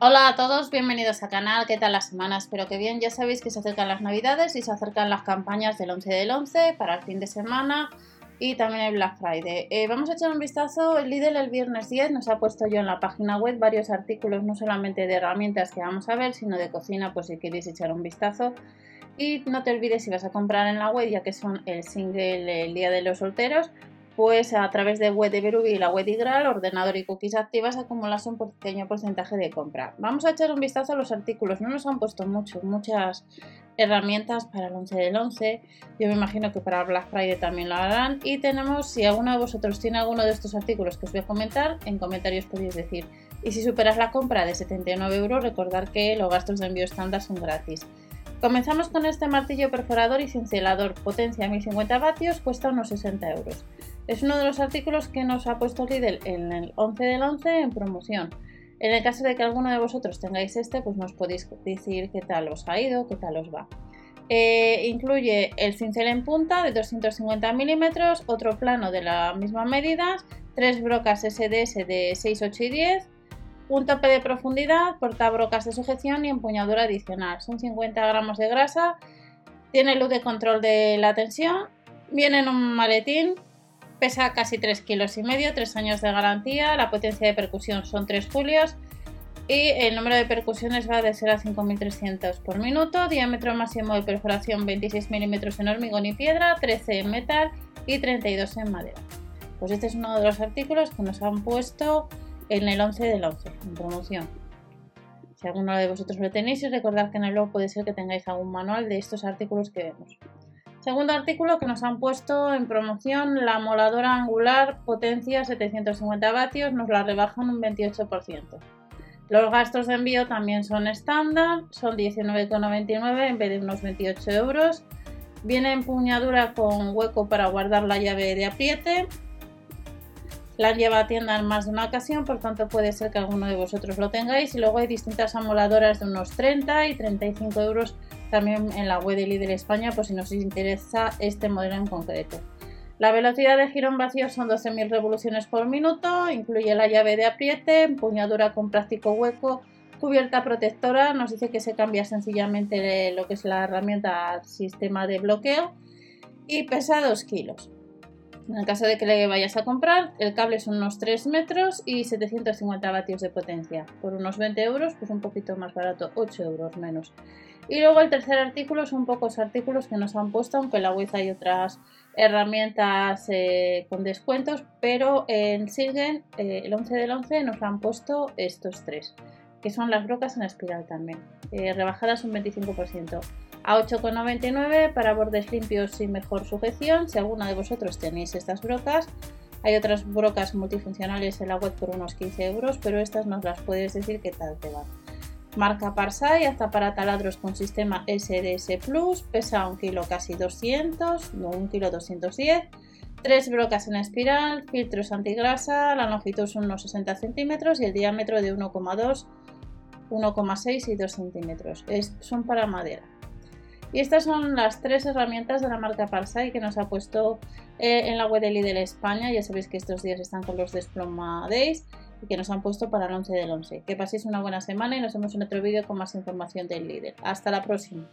Hola a todos, bienvenidos al canal, ¿qué tal la semana? Espero que bien, ya sabéis que se acercan las navidades y se acercan las campañas del 11 del 11 para el fin de semana y también el Black Friday. Eh, vamos a echar un vistazo, el Lidl el viernes 10 nos ha puesto yo en la página web varios artículos, no solamente de herramientas que vamos a ver, sino de cocina, pues si queréis echar un vistazo. Y no te olvides si vas a comprar en la web, ya que son el single el Día de los Solteros, pues a través de web de Berubi y la web de Igral, ordenador y cookies activas acumulas un pequeño porcentaje de compra. Vamos a echar un vistazo a los artículos, no nos han puesto mucho, muchas herramientas para el 11 del 11, yo me imagino que para Black Friday también lo harán y tenemos, si alguno de vosotros tiene alguno de estos artículos que os voy a comentar, en comentarios podéis decir. Y si superas la compra de 79 euros, recordar que los gastos de envío estándar son gratis. Comenzamos con este martillo perforador y cincelador, potencia 1050 vatios, cuesta unos 60 euros. Es uno de los artículos que nos ha puesto Lidl en el 11 del 11 en promoción. En el caso de que alguno de vosotros tengáis este, pues nos podéis decir qué tal os ha ido, qué tal os va. Eh, incluye el cincel en punta de 250 milímetros, otro plano de la misma medida, tres brocas SDS de 6, 8 y 10, un tope de profundidad, portabrocas de sujeción y empuñadura adicional. Son 50 gramos de grasa, tiene luz de control de la tensión, viene en un maletín Pesa casi 3 kilos y medio, 3 años de garantía, la potencia de percusión son 3 julios y el número de percusiones va de ser a 5300 por minuto, diámetro máximo de perforación 26 milímetros en hormigón y piedra, 13 en metal y 32 en madera. Pues este es uno de los artículos que nos han puesto en el 11 del 11, en promoción. Si alguno de vosotros lo tenéis, recordad que en el blog puede ser que tengáis algún manual de estos artículos que vemos. Segundo artículo que nos han puesto en promoción, la moladora angular potencia 750 vatios, nos la rebajan un 28%. Los gastos de envío también son estándar, son 19,99 en vez de unos 28 euros. Viene empuñadura con hueco para guardar la llave de apriete. La lleva a tienda en más de una ocasión, por tanto puede ser que alguno de vosotros lo tengáis. Y luego hay distintas amoladoras de unos 30 y 35 euros también en la web de Lidl España por si nos interesa este modelo en concreto. La velocidad de giro en vacío son 12.000 revoluciones por minuto, incluye la llave de apriete, empuñadura con práctico hueco, cubierta protectora, nos dice que se cambia sencillamente lo que es la herramienta al sistema de bloqueo y pesa 2 kilos. En el caso de que le vayas a comprar, el cable son unos 3 metros y 750 vatios de potencia. Por unos 20 euros, pues un poquito más barato, 8 euros menos. Y luego el tercer artículo son pocos artículos que nos han puesto, aunque en la web hay otras herramientas eh, con descuentos, pero en Silgen, eh, el 11 del 11, nos han puesto estos tres, que son las brocas en espiral también, eh, rebajadas un 25%. A 8,99 para bordes limpios y mejor sujeción. Si alguna de vosotros tenéis estas brocas, hay otras brocas multifuncionales en la web por unos 15 euros, pero estas nos las puedes decir qué tal te van. Marca Parsai, hasta para taladros con sistema SDS Plus, pesa un kilo casi 200, no un kilo 210. Tres brocas en espiral, filtros antigrasa, la longitud son unos 60 centímetros y el diámetro de 1,2, 1,6 y 2 centímetros. son para madera. Y estas son las tres herramientas de la marca Parsai que nos ha puesto eh, en la web de Lidl España. Ya sabéis que estos días están con los Desploma Days que nos han puesto para el 11 del 11. Que paséis una buena semana y nos vemos en otro vídeo con más información del líder. Hasta la próxima.